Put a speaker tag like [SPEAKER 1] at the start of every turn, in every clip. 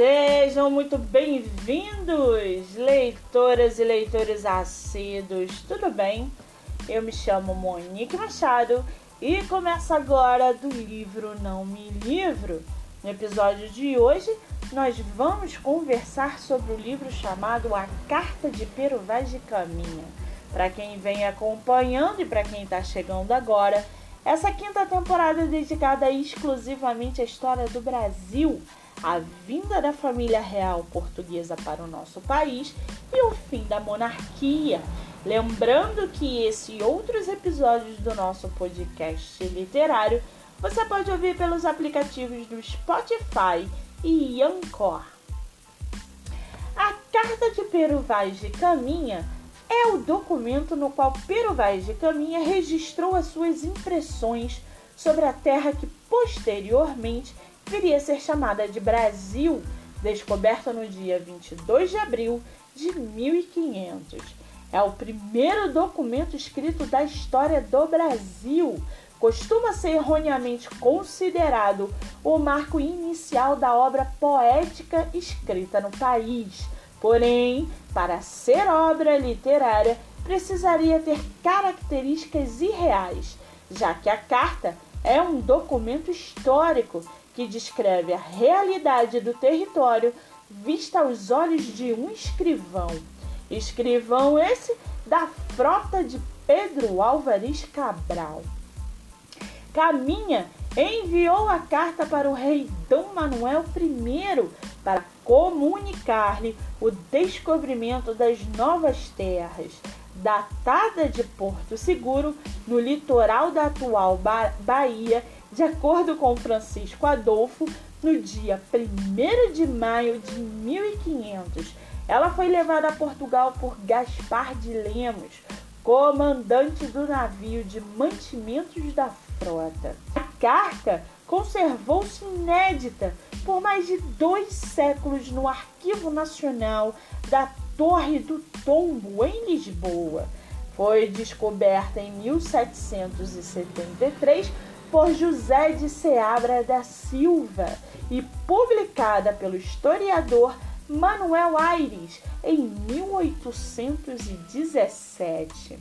[SPEAKER 1] Sejam muito bem-vindos, leitoras e leitores assíduos, tudo bem? Eu me chamo Monique Machado e começa agora do livro Não Me Livro. No episódio de hoje, nós vamos conversar sobre o livro chamado A Carta de Pero Vaz de Caminha. Para quem vem acompanhando e para quem está chegando agora, essa quinta temporada é dedicada exclusivamente à história do Brasil, a vinda da família real portuguesa para o nosso país e o fim da monarquia. Lembrando que esse e outros episódios do nosso podcast literário você pode ouvir pelos aplicativos do Spotify e Anchor. A Carta de Pero Vaz de Caminha é o documento no qual Pero Vaz de Caminha registrou as suas impressões sobre a terra que posteriormente viria a ser chamada de Brasil, descoberta no dia 22 de abril de 1500. É o primeiro documento escrito da história do Brasil. Costuma ser erroneamente considerado o marco inicial da obra poética escrita no país Porém, para ser obra literária, precisaria ter características irreais, já que a carta é um documento histórico que descreve a realidade do território vista aos olhos de um escrivão. Escrivão esse da frota de Pedro Álvares Cabral. Caminha enviou a carta para o rei Dom Manuel I para comunicar-lhe o descobrimento das novas terras, datada de Porto Seguro, no litoral da atual Bahia, de acordo com Francisco Adolfo, no dia 1 de maio de 1500. Ela foi levada a Portugal por Gaspar de Lemos, comandante do navio de mantimentos da frota. A carta conservou-se inédita por mais de dois séculos no Arquivo Nacional da Torre do Tombo, em Lisboa. Foi descoberta em 1773 por José de Seabra da Silva e publicada pelo historiador Manuel Aires em 1817.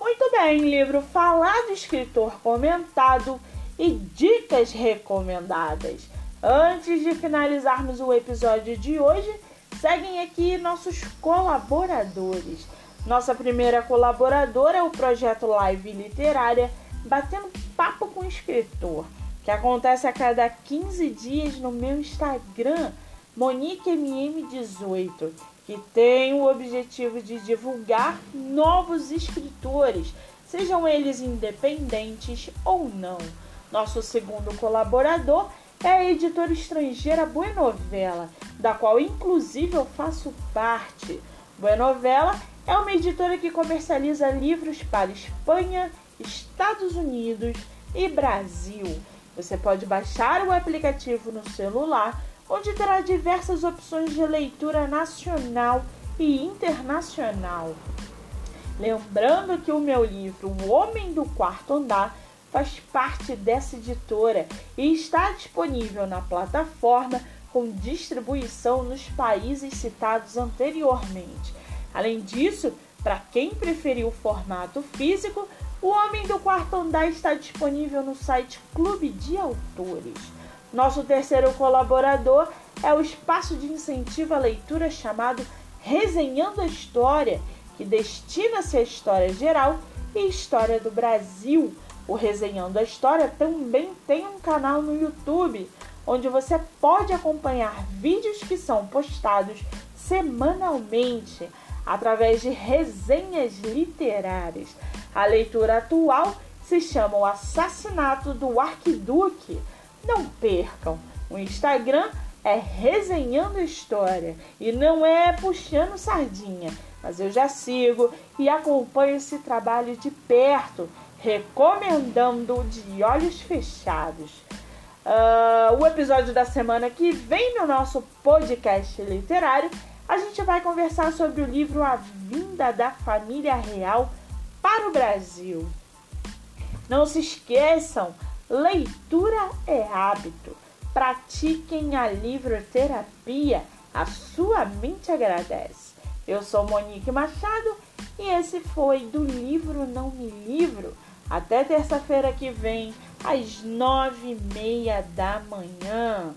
[SPEAKER 1] Muito bem, livro falado, escritor comentado e dicas recomendadas. Antes de finalizarmos o episódio de hoje, seguem aqui nossos colaboradores. Nossa primeira colaboradora é o projeto Live Literária Batendo Papo com o Escritor, que acontece a cada 15 dias no meu Instagram, MoniqueMM18, que tem o objetivo de divulgar novos escritores, sejam eles independentes ou não. Nosso segundo colaborador é a editora estrangeira Buenovela, da qual inclusive eu faço parte. Buenovela é uma editora que comercializa livros para Espanha, Estados Unidos e Brasil. Você pode baixar o aplicativo no celular, onde terá diversas opções de leitura nacional e internacional. Lembrando que o meu livro O Homem do Quarto Andar faz parte dessa editora e está disponível na plataforma com distribuição nos países citados anteriormente. Além disso, para quem preferiu o formato físico, O Homem do Quarto Andar está disponível no site Clube de Autores. Nosso terceiro colaborador é o espaço de incentivo à leitura chamado Resenhando a História, que destina-se à história geral e história do Brasil o Resenhando a História também tem um canal no YouTube, onde você pode acompanhar vídeos que são postados semanalmente através de resenhas literárias. A leitura atual se chama O Assassinato do Arquiduque. Não percam! O Instagram é Resenhando História e não é puxando sardinha, mas eu já sigo e acompanho esse trabalho de perto recomendando de olhos fechados. Uh, o episódio da semana que vem no nosso podcast literário, a gente vai conversar sobre o livro A Vinda da Família Real para o Brasil. Não se esqueçam, leitura é hábito. Pratiquem a livroterapia, a sua mente agradece. Eu sou Monique Machado e esse foi do livro Não Me Livro. Até terça-feira que vem, às nove e meia da manhã.